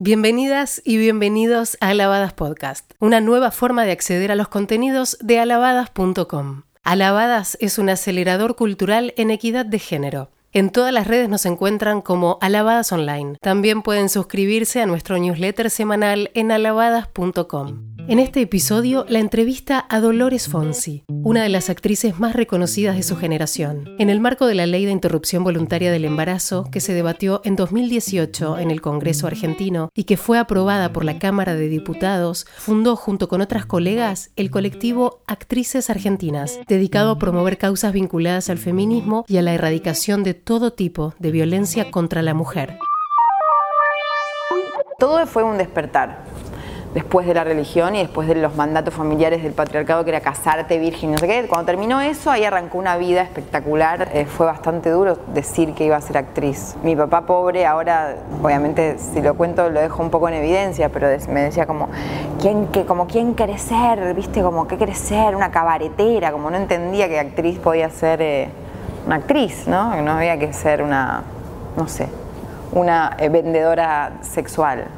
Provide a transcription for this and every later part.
Bienvenidas y bienvenidos a Alabadas Podcast, una nueva forma de acceder a los contenidos de alabadas.com. Alabadas es un acelerador cultural en equidad de género. En todas las redes nos encuentran como Alabadas Online. También pueden suscribirse a nuestro newsletter semanal en alabadas.com. En este episodio, la entrevista a Dolores Fonsi, una de las actrices más reconocidas de su generación. En el marco de la Ley de Interrupción Voluntaria del Embarazo, que se debatió en 2018 en el Congreso argentino y que fue aprobada por la Cámara de Diputados, fundó junto con otras colegas el colectivo Actrices Argentinas, dedicado a promover causas vinculadas al feminismo y a la erradicación de todo tipo de violencia contra la mujer. Todo fue un despertar después de la religión y después de los mandatos familiares del patriarcado, que era casarte virgen, no sé qué. Cuando terminó eso, ahí arrancó una vida espectacular. Eh, fue bastante duro decir que iba a ser actriz. Mi papá pobre, ahora, obviamente, si lo cuento, lo dejo un poco en evidencia, pero me decía como, ¿quién, como, ¿quién quiere ser? ¿Viste? Como, ¿qué quiere ser? Una cabaretera, como no entendía que actriz podía ser eh, una actriz, ¿no? Que no había que ser una, no sé, una eh, vendedora sexual.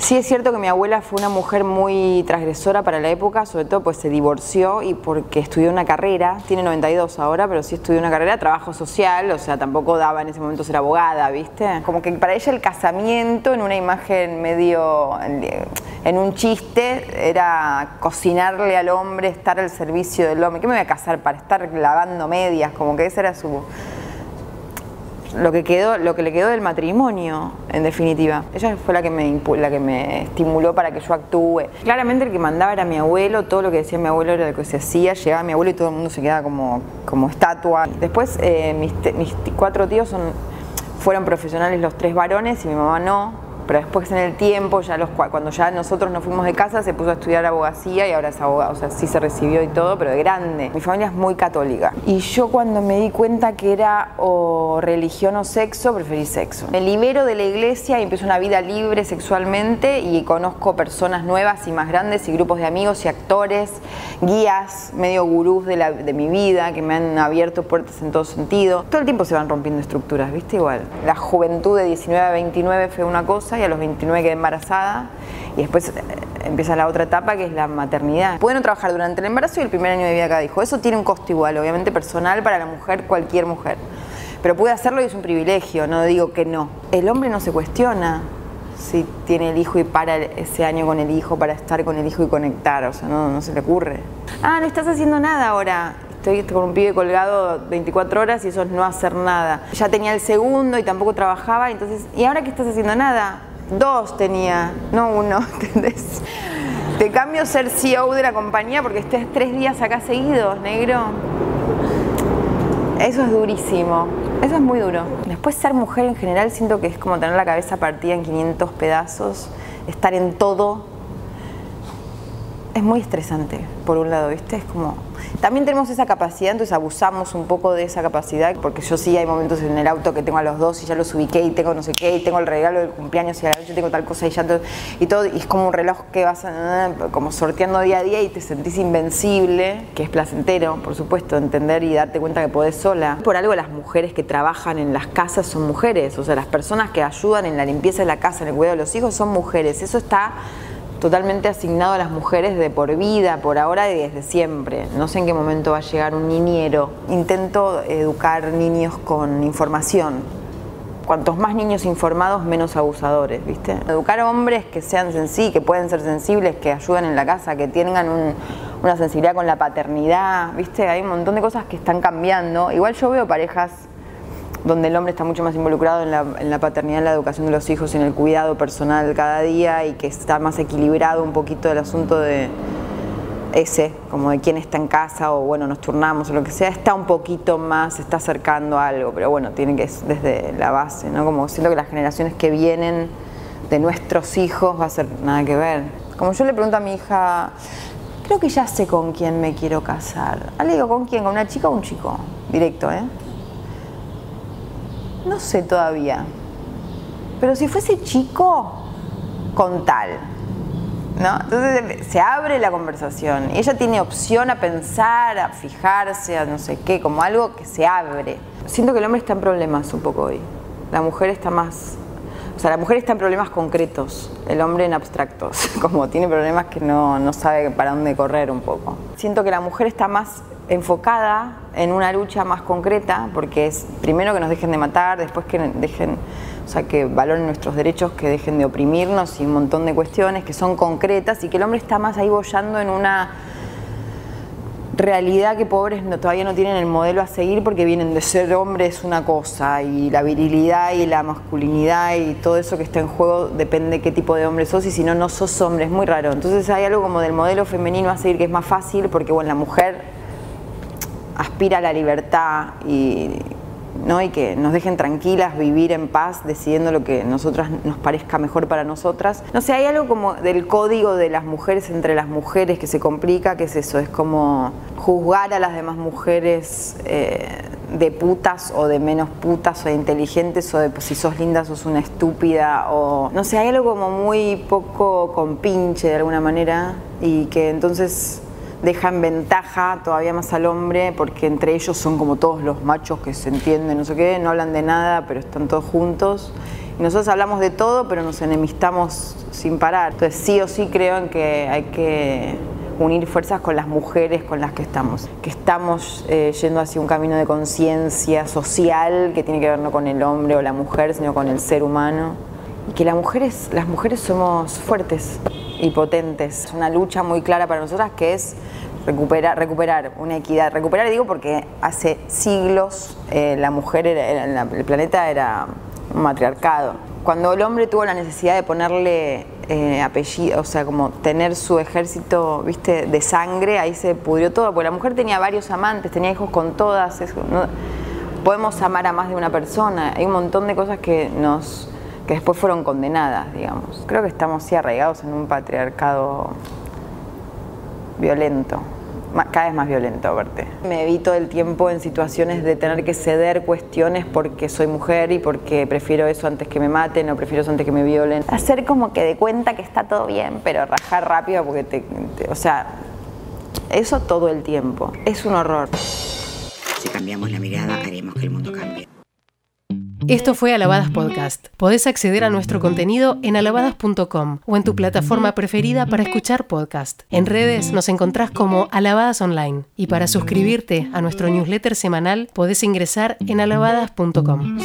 Sí es cierto que mi abuela fue una mujer muy transgresora para la época, sobre todo pues se divorció y porque estudió una carrera, tiene 92 ahora, pero sí estudió una carrera, trabajo social, o sea, tampoco daba en ese momento ser abogada, ¿viste? Como que para ella el casamiento en una imagen medio, en un chiste, era cocinarle al hombre, estar al servicio del hombre. ¿Qué me voy a casar para estar lavando medias? Como que esa era su lo que quedó, lo que le quedó del matrimonio, en definitiva. Ella fue la que me la que me estimuló para que yo actúe. Claramente el que mandaba era mi abuelo, todo lo que decía mi abuelo era lo que se hacía, llegaba mi abuelo y todo el mundo se quedaba como, como estatua. Después eh, mis, mis cuatro tíos fueron profesionales los tres varones y mi mamá no pero después en el tiempo, ya los, cuando ya nosotros nos fuimos de casa, se puso a estudiar abogacía y ahora es abogado, o sea, sí se recibió y todo, pero de grande. Mi familia es muy católica. Y yo cuando me di cuenta que era o religión o sexo, preferí sexo. Me libero de la iglesia y empiezo una vida libre sexualmente y conozco personas nuevas y más grandes y grupos de amigos y actores, guías, medio gurús de, la, de mi vida que me han abierto puertas en todo sentido. Todo el tiempo se van rompiendo estructuras, ¿viste? Igual. La juventud de 19 a 29 fue una cosa a los 29 quedé embarazada y después eh, empieza la otra etapa que es la maternidad. Pueden trabajar durante el embarazo y el primer año de vida cada hijo. Eso tiene un costo igual, obviamente personal para la mujer, cualquier mujer. Pero puede hacerlo y es un privilegio, no digo que no. El hombre no se cuestiona si tiene el hijo y para ese año con el hijo para estar con el hijo y conectar, o sea, no, no se le ocurre. Ah, no estás haciendo nada ahora estoy con un pibe colgado 24 horas y eso es no hacer nada. Ya tenía el segundo y tampoco trabajaba, entonces, ¿y ahora qué estás haciendo? Nada. Dos tenía, no uno, ¿entendés? Te cambio ser CEO de la compañía porque estés tres días acá seguidos, negro. Eso es durísimo, eso es muy duro. Después ser mujer en general siento que es como tener la cabeza partida en 500 pedazos, estar en todo. Es muy estresante, por un lado, ¿viste? Es como también tenemos esa capacidad, entonces abusamos un poco de esa capacidad, porque yo sí hay momentos en el auto que tengo a los dos y ya los ubiqué y tengo no sé qué, y tengo el regalo del cumpleaños y a la noche tengo tal cosa y ya todo, y todo, y es como un reloj que vas como sorteando día a día y te sentís invencible, que es placentero, por supuesto, entender y darte cuenta que podés sola. Por algo las mujeres que trabajan en las casas son mujeres, o sea, las personas que ayudan en la limpieza de la casa, en el cuidado de los hijos son mujeres, eso está totalmente asignado a las mujeres de por vida, por ahora y desde siempre. No sé en qué momento va a llegar un niñero. Intento educar niños con información. Cuantos más niños informados, menos abusadores, ¿viste? Educar hombres que sean sensibles, que pueden ser sensibles, que ayuden en la casa, que tengan una sensibilidad con la paternidad, ¿viste? Hay un montón de cosas que están cambiando. Igual yo veo parejas donde el hombre está mucho más involucrado en la, paternidad, en la educación de los hijos, en el cuidado personal cada día y que está más equilibrado un poquito el asunto de ese, como de quién está en casa o bueno, nos turnamos o lo que sea, está un poquito más, está acercando a algo, pero bueno, tiene que desde la base, ¿no? Como siento que las generaciones que vienen de nuestros hijos va a ser nada que ver. Como yo le pregunto a mi hija, creo que ya sé con quién me quiero casar. Ah, le digo, ¿con quién? ¿Con una chica o un chico? Directo, ¿eh? No sé todavía. Pero si fuese chico, con tal. ¿No? Entonces se abre la conversación. Ella tiene opción a pensar, a fijarse, a no sé qué, como algo que se abre. Siento que el hombre está en problemas un poco hoy. La mujer está más. O sea, la mujer está en problemas concretos, el hombre en abstractos, como tiene problemas que no, no sabe para dónde correr un poco. Siento que la mujer está más enfocada en una lucha más concreta, porque es primero que nos dejen de matar, después que dejen, o sea, que valoren nuestros derechos, que dejen de oprimirnos y un montón de cuestiones que son concretas y que el hombre está más ahí bollando en una realidad que pobres todavía no tienen el modelo a seguir porque vienen de ser hombres una cosa y la virilidad y la masculinidad y todo eso que está en juego depende de qué tipo de hombre sos y si no, no sos hombre, es muy raro. Entonces hay algo como del modelo femenino a seguir que es más fácil porque bueno, la mujer aspira a la libertad y ¿no? y que nos dejen tranquilas, vivir en paz, decidiendo lo que nosotras nos parezca mejor para nosotras. No sé, hay algo como del código de las mujeres entre las mujeres que se complica, que es eso, es como juzgar a las demás mujeres eh, de putas o de menos putas o de inteligentes o de pues, si sos linda sos una estúpida o no sé, hay algo como muy poco compinche de alguna manera y que entonces deja en ventaja todavía más al hombre porque entre ellos son como todos los machos que se entienden, no sé qué, no hablan de nada, pero están todos juntos. Y nosotros hablamos de todo, pero nos enemistamos sin parar. Entonces sí o sí creo en que hay que unir fuerzas con las mujeres con las que estamos, que estamos eh, yendo hacia un camino de conciencia social que tiene que ver no con el hombre o la mujer, sino con el ser humano. Y que las mujeres, las mujeres somos fuertes y potentes. Es una lucha muy clara para nosotras que es recuperar, recuperar una equidad. Recuperar, digo, porque hace siglos eh, la mujer, era, el planeta era un matriarcado. Cuando el hombre tuvo la necesidad de ponerle eh, apellido, o sea, como tener su ejército, viste, de sangre, ahí se pudrió todo, porque la mujer tenía varios amantes, tenía hijos con todas, podemos amar a más de una persona, hay un montón de cosas que nos que después fueron condenadas, digamos. Creo que estamos sí arraigados en un patriarcado violento, cada vez más violento, verte. Me evito el tiempo en situaciones de tener que ceder cuestiones porque soy mujer y porque prefiero eso antes que me maten o prefiero eso antes que me violen. Hacer como que de cuenta que está todo bien, pero rajar rápido porque te, o sea, eso todo el tiempo. Es un horror. Si cambiamos la mirada, haremos que el mundo cambie. Esto fue Alabadas Podcast. Podés acceder a nuestro contenido en alabadas.com o en tu plataforma preferida para escuchar podcast. En redes nos encontrás como Alabadas Online y para suscribirte a nuestro newsletter semanal podés ingresar en alabadas.com.